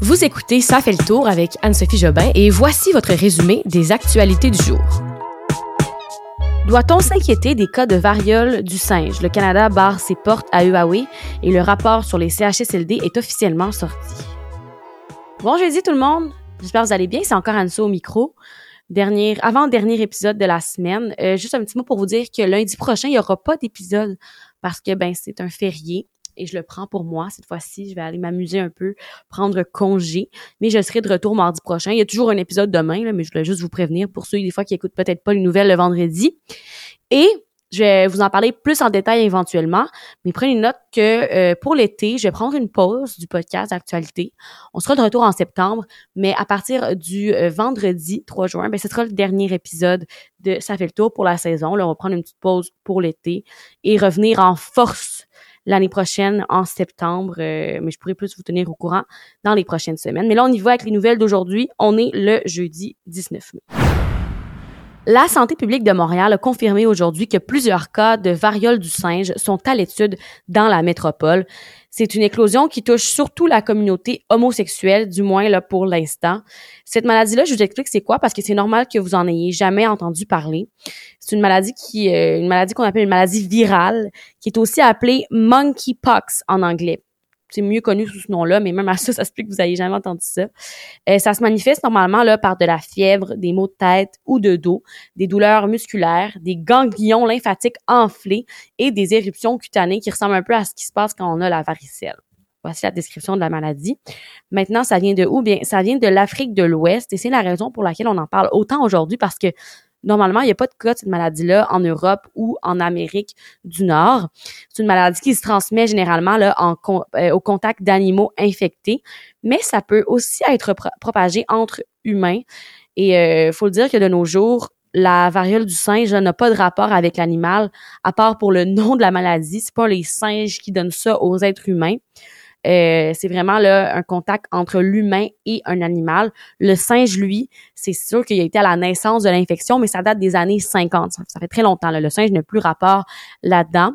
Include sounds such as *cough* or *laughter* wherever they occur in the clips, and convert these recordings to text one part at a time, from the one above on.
Vous écoutez Ça fait le tour avec Anne-Sophie Jobin et voici votre résumé des actualités du jour. Doit-on s'inquiéter des cas de variole du singe? Le Canada barre ses portes à Huawei et le rapport sur les CHSLD est officiellement sorti. Bon jeudi tout le monde, j'espère que vous allez bien, c'est encore Anne au micro. Dernier, avant-dernier épisode de la semaine. Euh, juste un petit mot pour vous dire que lundi prochain, il n'y aura pas d'épisode parce que ben c'est un férié et je le prends pour moi cette fois-ci. Je vais aller m'amuser un peu, prendre congé. Mais je serai de retour mardi prochain. Il y a toujours un épisode demain, là, mais je voulais juste vous prévenir pour ceux des fois qui écoutent peut-être pas les nouvelles le vendredi. Et je vais vous en parler plus en détail éventuellement, mais prenez note que euh, pour l'été, je vais prendre une pause du podcast d'actualité. On sera de retour en septembre, mais à partir du euh, vendredi 3 juin, ben, ce sera le dernier épisode de Ça fait le tour pour la saison. Là, on va prendre une petite pause pour l'été et revenir en force l'année prochaine en septembre, euh, mais je pourrais plus vous tenir au courant dans les prochaines semaines. Mais là, on y va avec les nouvelles d'aujourd'hui. On est le jeudi 19 mai. La santé publique de Montréal a confirmé aujourd'hui que plusieurs cas de variole du singe sont à l'étude dans la métropole. C'est une éclosion qui touche surtout la communauté homosexuelle, du moins là pour l'instant. Cette maladie-là, je vous explique c'est quoi parce que c'est normal que vous en ayez jamais entendu parler. C'est une maladie qui, euh, une maladie qu'on appelle une maladie virale, qui est aussi appelée monkeypox en anglais c'est mieux connu sous ce nom-là, mais même à ça, *laughs* ça se peut que vous n'ayez jamais entendu ça. Euh, ça se manifeste normalement là par de la fièvre, des maux de tête ou de dos, des douleurs musculaires, des ganglions lymphatiques enflés et des éruptions cutanées qui ressemblent un peu à ce qui se passe quand on a la varicelle. Voici la description de la maladie. Maintenant, ça vient de où? Bien, ça vient de l'Afrique de l'Ouest et c'est la raison pour laquelle on en parle autant aujourd'hui parce que Normalement, il n'y a pas de cas de cette maladie-là en Europe ou en Amérique du Nord. C'est une maladie qui se transmet généralement là, euh, au contact d'animaux infectés, mais ça peut aussi être propagé entre humains. Et euh, faut le dire que de nos jours, la variole du singe n'a pas de rapport avec l'animal, à part pour le nom de la maladie. C'est pas les singes qui donnent ça aux êtres humains. Euh, c'est vraiment là un contact entre l'humain et un animal. Le singe, lui, c'est sûr qu'il a été à la naissance de l'infection, mais ça date des années 50. Ça, fait très longtemps. Là. Le singe n'a plus rapport là-dedans.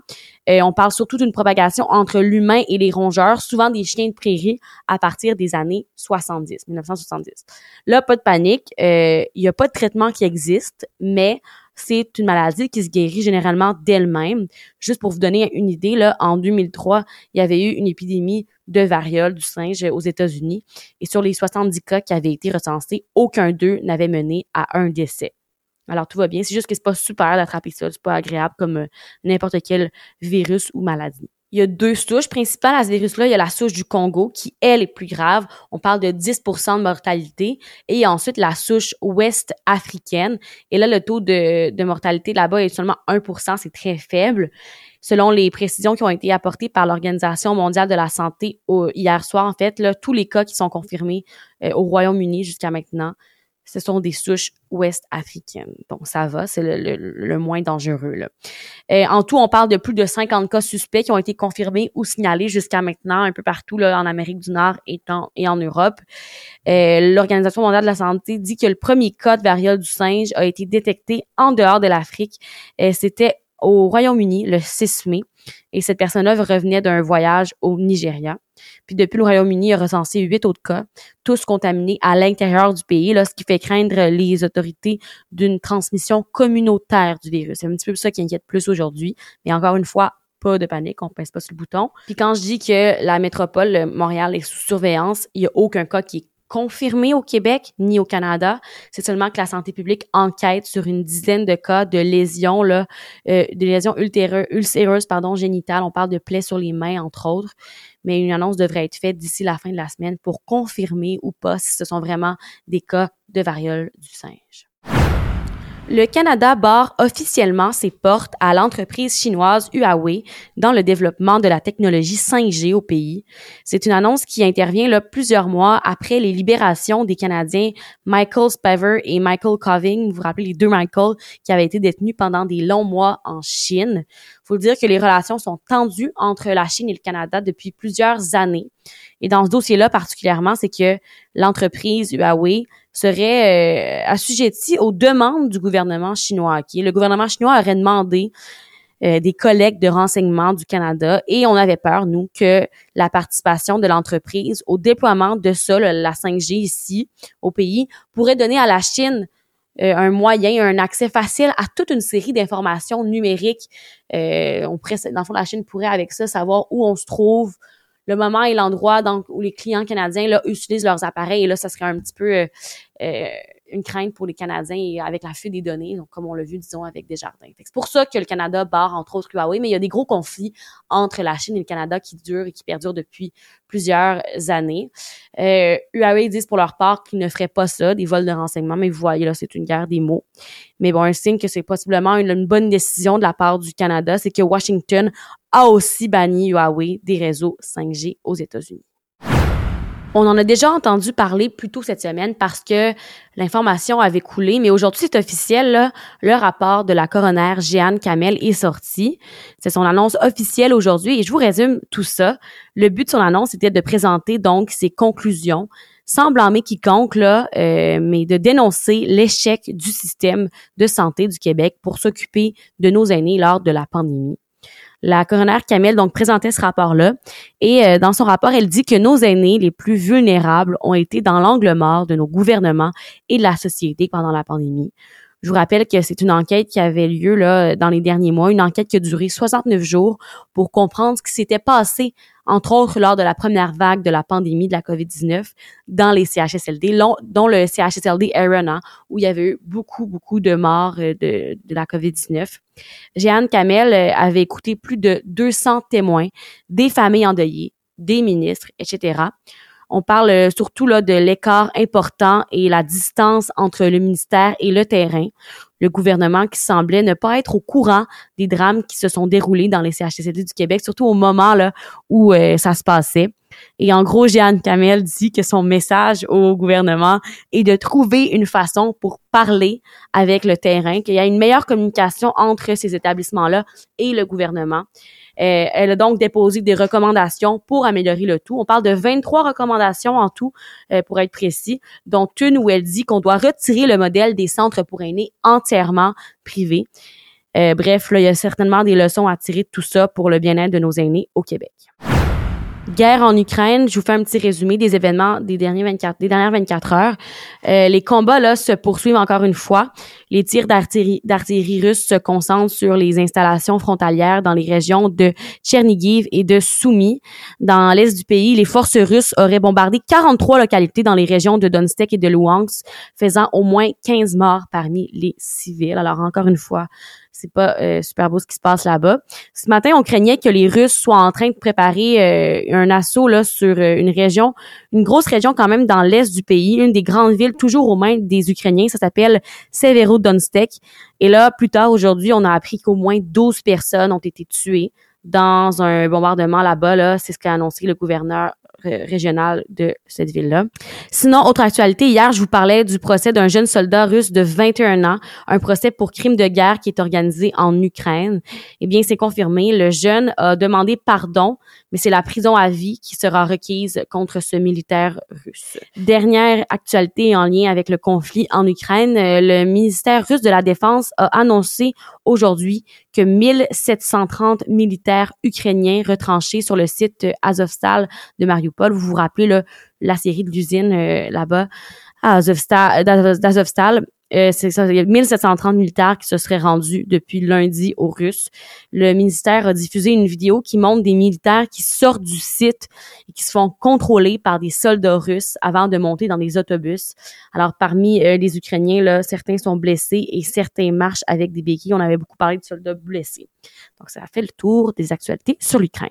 Euh, on parle surtout d'une propagation entre l'humain et les rongeurs, souvent des chiens de prairie, à partir des années 70, 1970. Là, pas de panique. Euh, il n'y a pas de traitement qui existe, mais c'est une maladie qui se guérit généralement d'elle-même. Juste pour vous donner une idée, là, en 2003, il y avait eu une épidémie de variole du singe aux États-Unis et sur les 70 cas qui avaient été recensés, aucun d'eux n'avait mené à un décès. Alors tout va bien, c'est juste que c'est pas super d'attraper ça, c'est pas agréable comme euh, n'importe quel virus ou maladie. Il y a deux souches principales à ce virus-là. Il y a la souche du Congo qui, elle, est plus grave. On parle de 10% de mortalité. Et il y a ensuite la souche ouest africaine. Et là, le taux de, mortalité là-bas est seulement 1 c'est très faible. Selon les précisions qui ont été apportées par l'Organisation mondiale de la santé hier soir, en fait, là, tous les cas qui sont confirmés euh, au Royaume-Uni jusqu'à maintenant ce sont des souches ouest africaines. Donc, ça va, c'est le, moins dangereux. Euh, en tout, on parle de plus de 50 cas suspects qui ont été confirmés ou signalés jusqu'à maintenant un peu partout là, en Amérique du Nord et en, et en Europe. Euh, L'Organisation mondiale de la santé dit que le premier cas de variole du singe a été détecté en dehors de l'Afrique. Euh, C'était au Royaume-Uni le 6 mai et cette personne-là revenait d'un voyage au Nigeria. Puis depuis le Royaume-Uni a recensé huit autres cas, tous contaminés à l'intérieur du pays, là, ce qui fait craindre les autorités d'une transmission communautaire du virus. C'est un petit peu ça qui inquiète plus aujourd'hui. Mais encore une fois, pas de panique, on pèse pas sur le bouton. Puis quand je dis que la métropole Montréal est sous surveillance, il y a aucun cas qui est confirmé au Québec ni au Canada. C'est seulement que la santé publique enquête sur une dizaine de cas de lésions, là, euh, de lésions ulcéreuses, ulcéreuses pardon, génitales. On parle de plaies sur les mains, entre autres. Mais une annonce devrait être faite d'ici la fin de la semaine pour confirmer ou pas si ce sont vraiment des cas de variole du singe. Le Canada barre officiellement ses portes à l'entreprise chinoise Huawei dans le développement de la technologie 5G au pays. C'est une annonce qui intervient là, plusieurs mois après les libérations des Canadiens Michael Spaver et Michael Coving. Vous vous rappelez les deux Michael qui avaient été détenus pendant des longs mois en Chine. Faut dire que les relations sont tendues entre la Chine et le Canada depuis plusieurs années. Et dans ce dossier-là particulièrement, c'est que l'entreprise Huawei serait euh, aux demandes du gouvernement chinois. Le gouvernement chinois aurait demandé euh, des collègues de renseignement du Canada et on avait peur, nous, que la participation de l'entreprise au déploiement de ça, la 5G ici, au pays, pourrait donner à la Chine euh, un moyen, un accès facile à toute une série d'informations numériques. Euh, on pourrait, dans le fond, la Chine pourrait avec ça savoir où on se trouve, le moment et l'endroit où les clients canadiens là, utilisent leurs appareils. Et là, ça serait un petit peu euh, une crainte pour les Canadiens avec la fuite des données, donc comme on l'a vu, disons, avec Desjardins. C'est pour ça que le Canada barre, entre autres, Huawei, mais il y a des gros conflits entre la Chine et le Canada qui durent et qui perdurent depuis plusieurs années. Euh, Huawei disent pour leur part qu'ils ne feraient pas ça, des vols de renseignements, mais vous voyez, là, c'est une guerre des mots. Mais bon, un signe que c'est possiblement une, bonne décision de la part du Canada, c'est que Washington a aussi banni Huawei des réseaux 5G aux États-Unis. On en a déjà entendu parler plus tôt cette semaine parce que l'information avait coulé, mais aujourd'hui c'est officiel. Le rapport de la coroner Jeanne Kamel est sorti. C'est son annonce officielle aujourd'hui et je vous résume tout ça. Le but de son annonce était de présenter donc ses conclusions sans blâmer quiconque, là, euh, mais de dénoncer l'échec du système de santé du Québec pour s'occuper de nos aînés lors de la pandémie. La coroner Camille donc présentait ce rapport-là et euh, dans son rapport, elle dit que nos aînés les plus vulnérables ont été dans l'angle mort de nos gouvernements et de la société pendant la pandémie. Je vous rappelle que c'est une enquête qui avait lieu là dans les derniers mois, une enquête qui a duré 69 jours pour comprendre ce qui s'était passé entre autres lors de la première vague de la pandémie de la COVID-19 dans les CHSLD, dont le CHSLD Arena, où il y avait eu beaucoup, beaucoup de morts euh, de, de la COVID-19. Jeanne Kamel euh, avait écouté plus de 200 témoins, des familles endeuillées, des ministres, etc. On parle euh, surtout là de l'écart important et la distance entre le ministère et le terrain. Le gouvernement qui semblait ne pas être au courant des drames qui se sont déroulés dans les CHSLD du Québec, surtout au moment là où euh, ça se passait. Et en gros, Jeanne Kamel dit que son message au gouvernement est de trouver une façon pour parler avec le terrain, qu'il y a une meilleure communication entre ces établissements-là et le gouvernement. Euh, elle a donc déposé des recommandations pour améliorer le tout. On parle de 23 recommandations en tout, euh, pour être précis, dont une où elle dit qu'on doit retirer le modèle des centres pour aînés entièrement privés. Euh, bref, là, il y a certainement des leçons à tirer de tout ça pour le bien-être de nos aînés au Québec. Guerre en Ukraine, je vous fais un petit résumé des événements des, derniers 24, des dernières 24 heures. Euh, les combats là se poursuivent encore une fois. Les tirs d'artillerie russe se concentrent sur les installations frontalières dans les régions de Tchernigiv et de Soumy. Dans l'est du pays, les forces russes auraient bombardé 43 localités dans les régions de Donetsk et de Luhansk, faisant au moins 15 morts parmi les civils. Alors encore une fois, c'est pas euh, super beau ce qui se passe là-bas. Ce matin, on craignait que les Russes soient en train de préparer euh, un assaut là sur euh, une région, une grosse région quand même dans l'est du pays, une des grandes villes toujours aux mains des Ukrainiens. Ça s'appelle Et là, plus tard aujourd'hui, on a appris qu'au moins 12 personnes ont été tuées dans un bombardement là-bas. Là, c'est ce qu'a annoncé le gouverneur régional de cette ville-là. Sinon, autre actualité, hier, je vous parlais du procès d'un jeune soldat russe de 21 ans, un procès pour crime de guerre qui est organisé en Ukraine. Eh bien, c'est confirmé. Le jeune a demandé pardon, mais c'est la prison à vie qui sera requise contre ce militaire russe. Dernière actualité en lien avec le conflit en Ukraine, le ministère russe de la Défense a annoncé aujourd'hui que 1730 militaires ukrainiens retranchés sur le site Azovstal de Mariupol, vous vous rappelez là, la série de l'usine euh, là-bas à Azovstal, euh, c'est ça, il y a 1730 militaires qui se seraient rendus depuis lundi aux Russes. Le ministère a diffusé une vidéo qui montre des militaires qui sortent du site et qui se font contrôler par des soldats russes avant de monter dans des autobus. Alors parmi euh, les Ukrainiens, là, certains sont blessés et certains marchent avec des béquilles. On avait beaucoup parlé de soldats blessés. Donc ça a fait le tour des actualités sur l'Ukraine.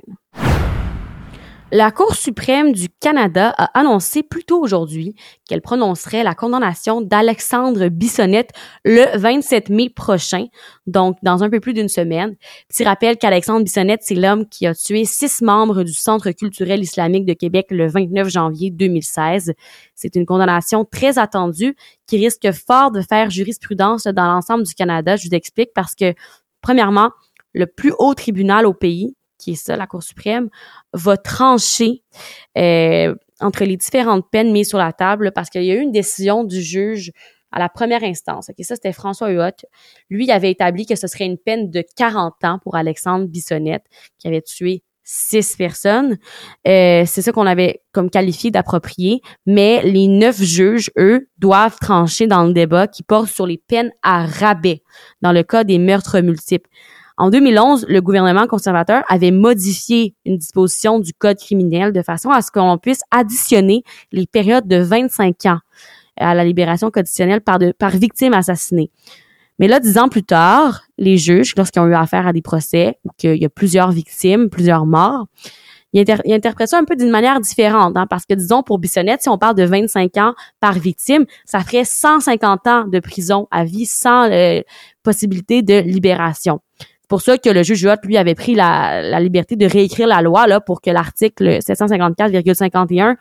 La Cour suprême du Canada a annoncé plus tôt aujourd'hui qu'elle prononcerait la condamnation d'Alexandre Bissonnette le 27 mai prochain, donc dans un peu plus d'une semaine. Petit rappel qu'Alexandre Bissonnette, c'est l'homme qui a tué six membres du Centre culturel islamique de Québec le 29 janvier 2016. C'est une condamnation très attendue qui risque fort de faire jurisprudence dans l'ensemble du Canada. Je vous explique parce que, premièrement, le plus haut tribunal au pays, qui est ça, la Cour suprême, va trancher euh, entre les différentes peines mises sur la table parce qu'il y a eu une décision du juge à la première instance. Ça c'était François Huot. Lui il avait établi que ce serait une peine de 40 ans pour Alexandre Bissonnette qui avait tué six personnes. Euh, c'est ça qu'on avait comme qualifié d'approprié, mais les neuf juges, eux, doivent trancher dans le débat qui porte sur les peines à rabais dans le cas des meurtres multiples. En 2011, le gouvernement conservateur avait modifié une disposition du code criminel de façon à ce qu'on puisse additionner les périodes de 25 ans à la libération conditionnelle par, victime assassinée. Mais là, dix ans plus tard, les juges, lorsqu'ils ont eu affaire à des procès où qu'il y a plusieurs victimes, plusieurs morts, ils, interprètent ça un peu d'une manière différente, hein, parce que disons pour Bissonnette, si on parle de 25 ans par victime, ça ferait 150 ans de prison à vie sans euh, possibilité de libération. C'est pour ça que le juge Huot, lui, avait pris la, liberté de réécrire la loi là pour que l'article 754,51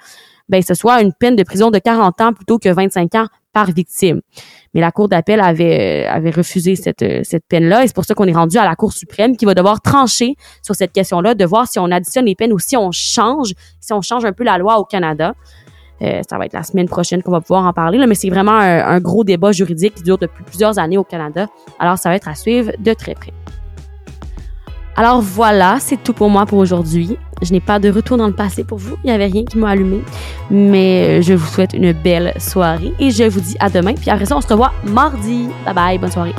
ben ce soit une peine de prison de 40 ans plutôt que 25 ans par victime. Mais la Cour d'appel avait, euh, refusé cette, euh, cette peine-là et c'est pour ça qu'on est rendu à la Cour suprême qui va devoir trancher sur cette question-là, de voir si on additionne les peines ou si on change, si on change un peu la loi au Canada. Euh, ça va être la semaine prochaine qu'on va pouvoir en parler, là, mais c'est vraiment un gros débat juridique qui dure depuis plusieurs années au Canada. Alors, ça va être à suivre de très près. Alors voilà, c'est tout pour moi pour aujourd'hui. Je n'ai pas de retour dans le passé pour vous. Il n'y avait rien qui m'a allumé. Mais euh, je vous souhaite une belle soirée et je vous dis à demain. Puis après ça, on se revoit mardi. Bye bye, bonne soirée.